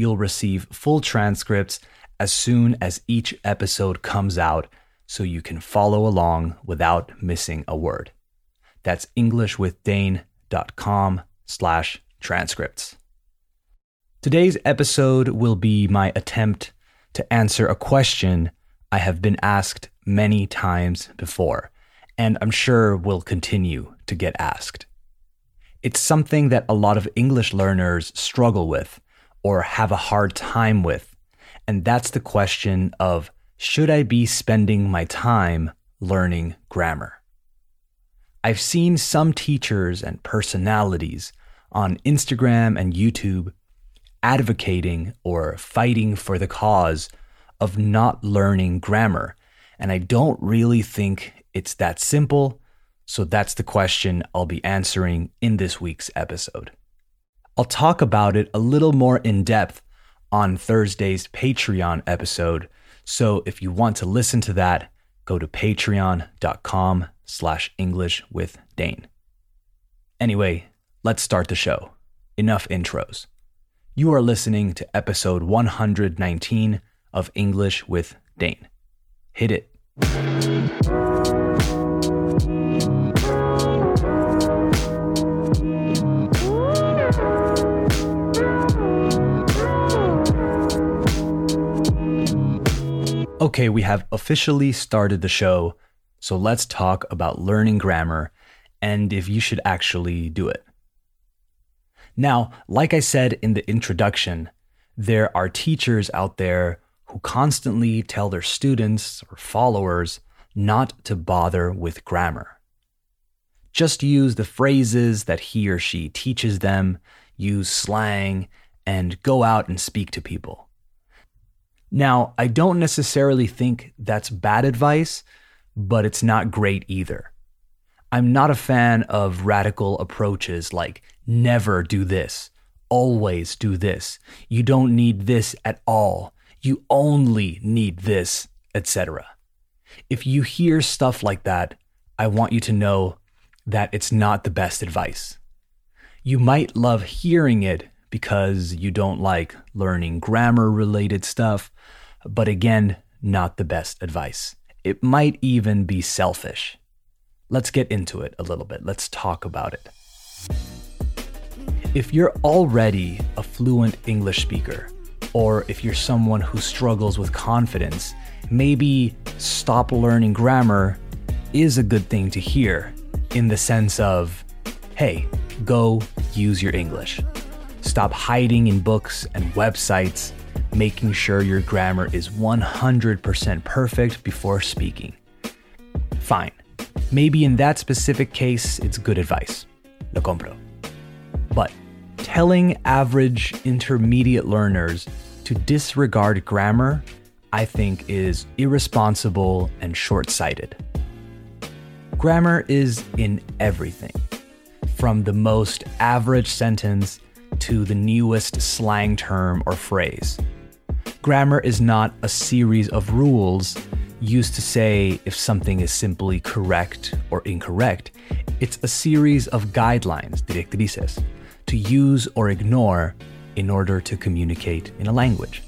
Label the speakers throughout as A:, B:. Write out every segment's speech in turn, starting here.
A: You'll receive full transcripts as soon as each episode comes out so you can follow along without missing a word. That's englishwithdane.com slash transcripts. Today's episode will be my attempt to answer a question I have been asked many times before, and I'm sure will continue to get asked. It's something that a lot of English learners struggle with or have a hard time with, and that's the question of should I be spending my time learning grammar? I've seen some teachers and personalities on Instagram and YouTube advocating or fighting for the cause of not learning grammar. And I don't really think it's that simple. So that's the question I'll be answering in this week's episode. I'll talk about it a little more in depth on Thursday's Patreon episode. So if you want to listen to that, go to patreon.com slash English with Dane. Anyway, let's start the show. Enough intros. You are listening to episode 119 of English with Dane. Hit it. Okay, we have officially started the show, so let's talk about learning grammar and if you should actually do it. Now, like I said in the introduction, there are teachers out there who constantly tell their students or followers not to bother with grammar. Just use the phrases that he or she teaches them, use slang, and go out and speak to people. Now, I don't necessarily think that's bad advice, but it's not great either. I'm not a fan of radical approaches like never do this, always do this, you don't need this at all, you only need this, etc. If you hear stuff like that, I want you to know that it's not the best advice. You might love hearing it because you don't like learning grammar related stuff, but again, not the best advice. It might even be selfish. Let's get into it a little bit. Let's talk about it. If you're already a fluent English speaker, or if you're someone who struggles with confidence, maybe stop learning grammar is a good thing to hear in the sense of, hey, go use your English. Stop hiding in books and websites, making sure your grammar is 100% perfect before speaking. Fine. Maybe in that specific case, it's good advice. Lo compro. But telling average intermediate learners to disregard grammar, I think, is irresponsible and short sighted. Grammar is in everything, from the most average sentence to the newest slang term or phrase. Grammar is not a series of rules used to say if something is simply correct or incorrect. It's a series of guidelines, directrices, to use or ignore in order to communicate in a language.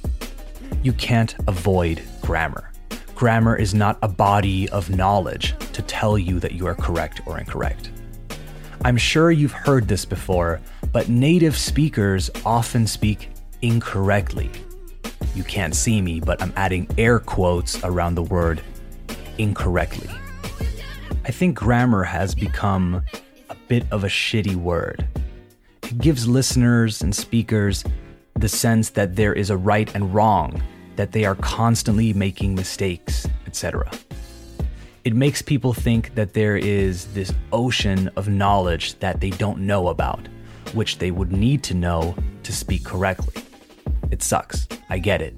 A: You can't avoid grammar. Grammar is not a body of knowledge to tell you that you are correct or incorrect. I'm sure you've heard this before, but native speakers often speak incorrectly you can't see me, but I'm adding air quotes around the word incorrectly. I think grammar has become a bit of a shitty word. It gives listeners and speakers the sense that there is a right and wrong, that they are constantly making mistakes, etc. It makes people think that there is this ocean of knowledge that they don't know about, which they would need to know to speak correctly. It sucks. I get it.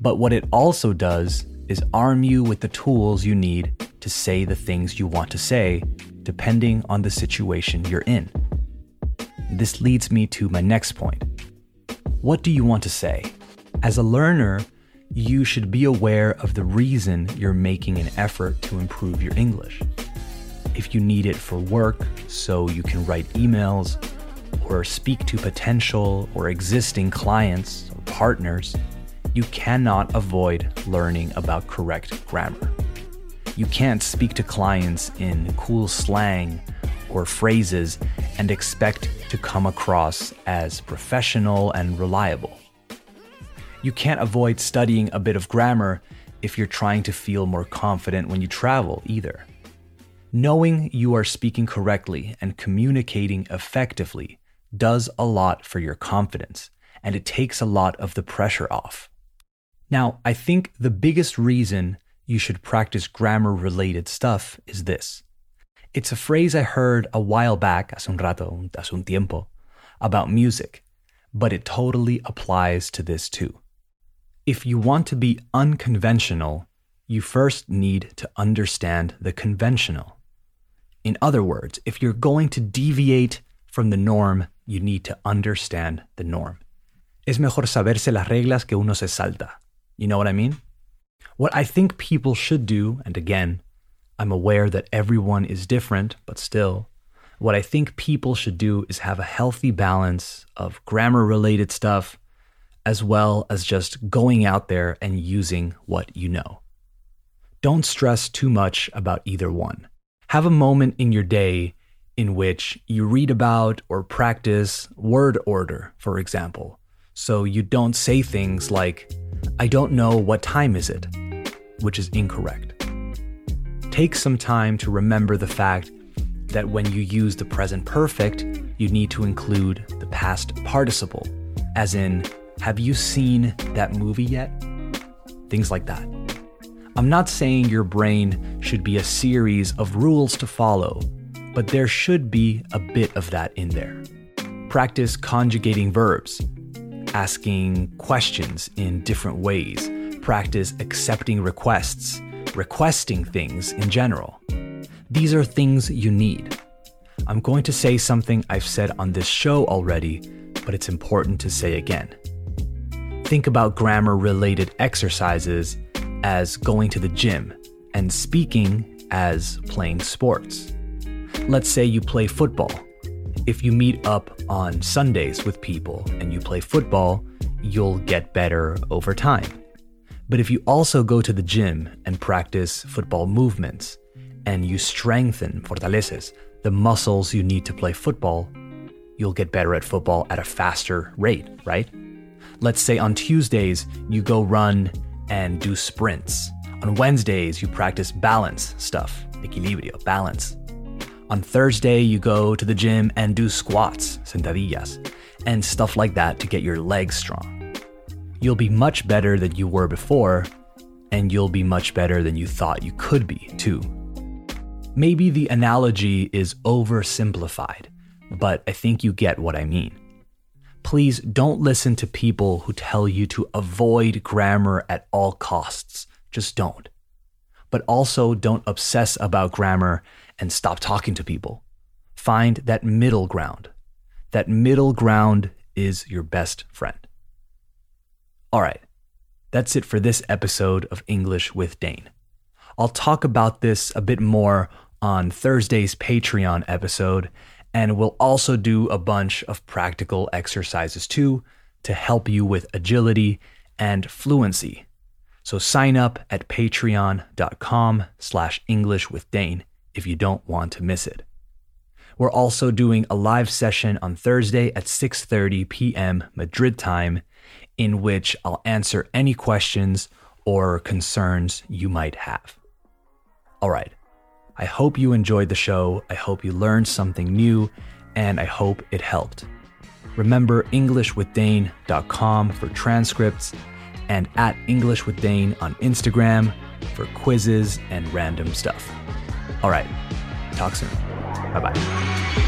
A: But what it also does is arm you with the tools you need to say the things you want to say, depending on the situation you're in. This leads me to my next point. What do you want to say? As a learner, you should be aware of the reason you're making an effort to improve your English. If you need it for work, so you can write emails, or speak to potential or existing clients or partners, you cannot avoid learning about correct grammar. You can't speak to clients in cool slang or phrases and expect to come across as professional and reliable. You can't avoid studying a bit of grammar if you're trying to feel more confident when you travel either. Knowing you are speaking correctly and communicating effectively does a lot for your confidence, and it takes a lot of the pressure off. Now, I think the biggest reason you should practice grammar related stuff is this. It's a phrase I heard a while back, hace un rato, hace un tiempo, about music, but it totally applies to this too. If you want to be unconventional, you first need to understand the conventional. In other words, if you're going to deviate from the norm, you need to understand the norm. Es mejor saberse las reglas que uno se salta. You know what I mean? What I think people should do, and again, I'm aware that everyone is different, but still, what I think people should do is have a healthy balance of grammar related stuff as well as just going out there and using what you know. Don't stress too much about either one. Have a moment in your day in which you read about or practice word order, for example, so you don't say things like, I don't know what time is it, which is incorrect. Take some time to remember the fact that when you use the present perfect, you need to include the past participle, as in, have you seen that movie yet? Things like that. I'm not saying your brain should be a series of rules to follow, but there should be a bit of that in there. Practice conjugating verbs, asking questions in different ways, practice accepting requests, requesting things in general. These are things you need. I'm going to say something I've said on this show already, but it's important to say again. Think about grammar related exercises as going to the gym and speaking as playing sports. Let's say you play football if you meet up on Sundays with people and you play football, you'll get better over time. But if you also go to the gym and practice football movements and you strengthen, fortaleces, the muscles you need to play football, you'll get better at football at a faster rate, right? Let's say on Tuesdays, you go run and do sprints. On Wednesdays, you practice balance stuff, equilibrio, balance. On Thursday, you go to the gym and do squats, sentadillas, and stuff like that to get your legs strong. You'll be much better than you were before, and you'll be much better than you thought you could be, too. Maybe the analogy is oversimplified, but I think you get what I mean. Please don't listen to people who tell you to avoid grammar at all costs. Just don't. But also don't obsess about grammar and stop talking to people. Find that middle ground. That middle ground is your best friend. All right, that's it for this episode of English with Dane. I'll talk about this a bit more on Thursday's Patreon episode, and we'll also do a bunch of practical exercises too to help you with agility and fluency. So sign up at patreon.com slash English with Dane if you don't want to miss it. We're also doing a live session on Thursday at 6:30 p.m. Madrid time in which I'll answer any questions or concerns you might have. All right. I hope you enjoyed the show. I hope you learned something new and I hope it helped. Remember EnglishWithDane.com for transcripts and at English with Dane on Instagram for quizzes and random stuff. All right. Talk soon. Bye bye.